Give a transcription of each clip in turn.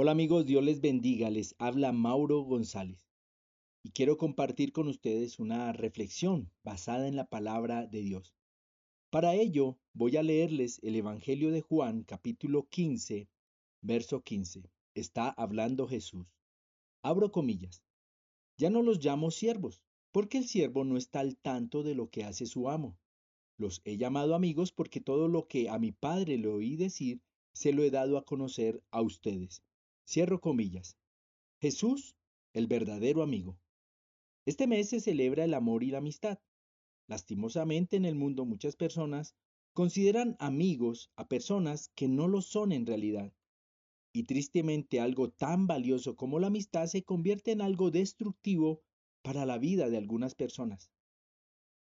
Hola amigos, Dios les bendiga, les habla Mauro González y quiero compartir con ustedes una reflexión basada en la palabra de Dios. Para ello voy a leerles el Evangelio de Juan capítulo 15, verso 15. Está hablando Jesús. Abro comillas. Ya no los llamo siervos, porque el siervo no está al tanto de lo que hace su amo. Los he llamado amigos porque todo lo que a mi Padre le oí decir, se lo he dado a conocer a ustedes. Cierro comillas. Jesús, el verdadero amigo. Este mes se celebra el amor y la amistad. Lastimosamente en el mundo muchas personas consideran amigos a personas que no lo son en realidad. Y tristemente algo tan valioso como la amistad se convierte en algo destructivo para la vida de algunas personas.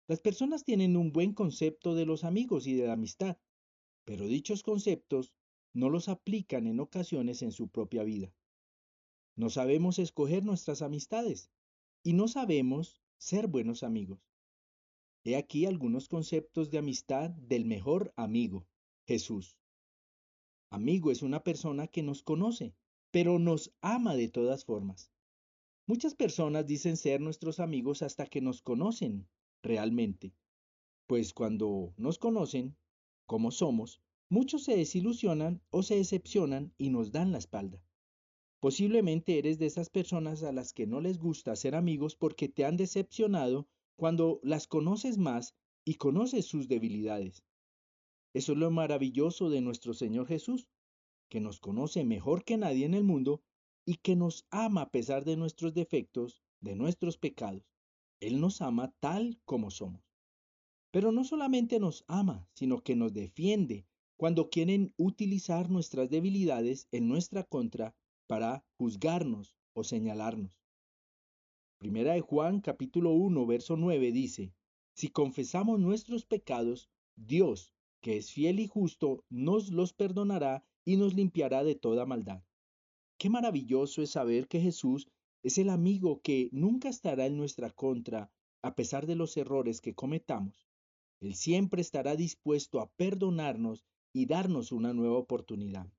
Las personas tienen un buen concepto de los amigos y de la amistad, pero dichos conceptos no los aplican en ocasiones en su propia vida. No sabemos escoger nuestras amistades y no sabemos ser buenos amigos. He aquí algunos conceptos de amistad del mejor amigo, Jesús. Amigo es una persona que nos conoce, pero nos ama de todas formas. Muchas personas dicen ser nuestros amigos hasta que nos conocen realmente, pues cuando nos conocen, como somos, Muchos se desilusionan o se decepcionan y nos dan la espalda. Posiblemente eres de esas personas a las que no les gusta ser amigos porque te han decepcionado cuando las conoces más y conoces sus debilidades. Eso es lo maravilloso de nuestro Señor Jesús, que nos conoce mejor que nadie en el mundo y que nos ama a pesar de nuestros defectos, de nuestros pecados. Él nos ama tal como somos. Pero no solamente nos ama, sino que nos defiende cuando quieren utilizar nuestras debilidades en nuestra contra para juzgarnos o señalarnos. Primera de Juan capítulo 1 verso 9 dice, Si confesamos nuestros pecados, Dios, que es fiel y justo, nos los perdonará y nos limpiará de toda maldad. Qué maravilloso es saber que Jesús es el amigo que nunca estará en nuestra contra a pesar de los errores que cometamos. Él siempre estará dispuesto a perdonarnos y darnos una nueva oportunidad.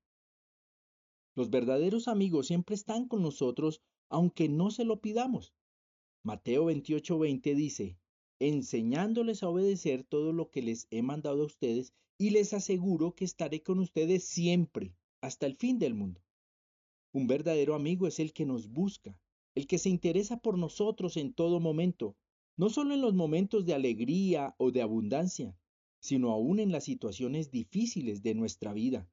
Los verdaderos amigos siempre están con nosotros aunque no se lo pidamos. Mateo 28:20 dice, enseñándoles a obedecer todo lo que les he mandado a ustedes y les aseguro que estaré con ustedes siempre, hasta el fin del mundo. Un verdadero amigo es el que nos busca, el que se interesa por nosotros en todo momento, no solo en los momentos de alegría o de abundancia, sino aún en las situaciones difíciles de nuestra vida.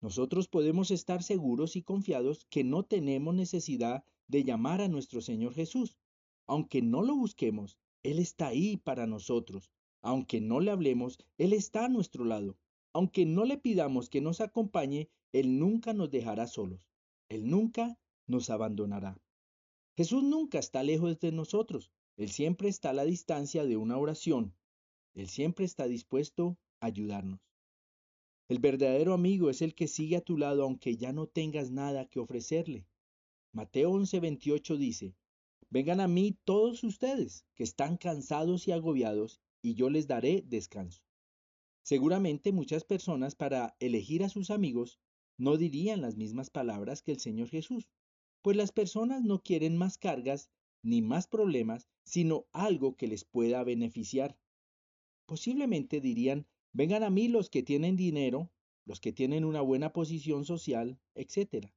Nosotros podemos estar seguros y confiados que no tenemos necesidad de llamar a nuestro Señor Jesús. Aunque no lo busquemos, Él está ahí para nosotros. Aunque no le hablemos, Él está a nuestro lado. Aunque no le pidamos que nos acompañe, Él nunca nos dejará solos. Él nunca nos abandonará. Jesús nunca está lejos de nosotros. Él siempre está a la distancia de una oración, él siempre está dispuesto a ayudarnos. El verdadero amigo es el que sigue a tu lado aunque ya no tengas nada que ofrecerle. Mateo 11:28 dice, Vengan a mí todos ustedes que están cansados y agobiados, y yo les daré descanso. Seguramente muchas personas para elegir a sus amigos no dirían las mismas palabras que el Señor Jesús, pues las personas no quieren más cargas ni más problemas, sino algo que les pueda beneficiar. Posiblemente dirían, vengan a mí los que tienen dinero, los que tienen una buena posición social, etc.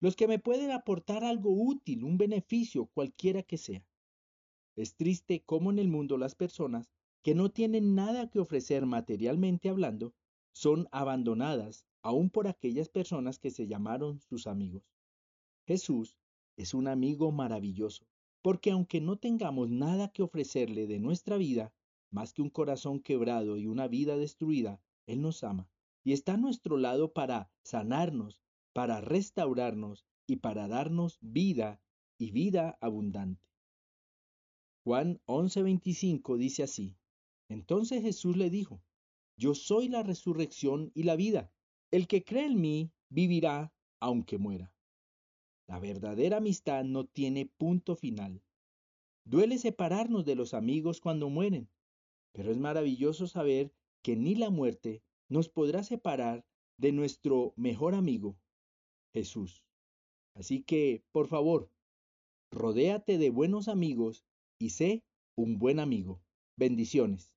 Los que me pueden aportar algo útil, un beneficio, cualquiera que sea. Es triste cómo en el mundo las personas que no tienen nada que ofrecer materialmente hablando son abandonadas aún por aquellas personas que se llamaron sus amigos. Jesús es un amigo maravilloso, porque aunque no tengamos nada que ofrecerle de nuestra vida, más que un corazón quebrado y una vida destruida, Él nos ama y está a nuestro lado para sanarnos, para restaurarnos y para darnos vida y vida abundante. Juan 11:25 dice así, Entonces Jesús le dijo, Yo soy la resurrección y la vida. El que cree en mí vivirá aunque muera. La verdadera amistad no tiene punto final. Duele separarnos de los amigos cuando mueren, pero es maravilloso saber que ni la muerte nos podrá separar de nuestro mejor amigo, Jesús. Así que, por favor, rodéate de buenos amigos y sé un buen amigo. Bendiciones.